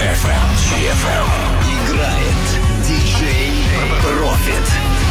GFM. GFM. Играет диджей Профит.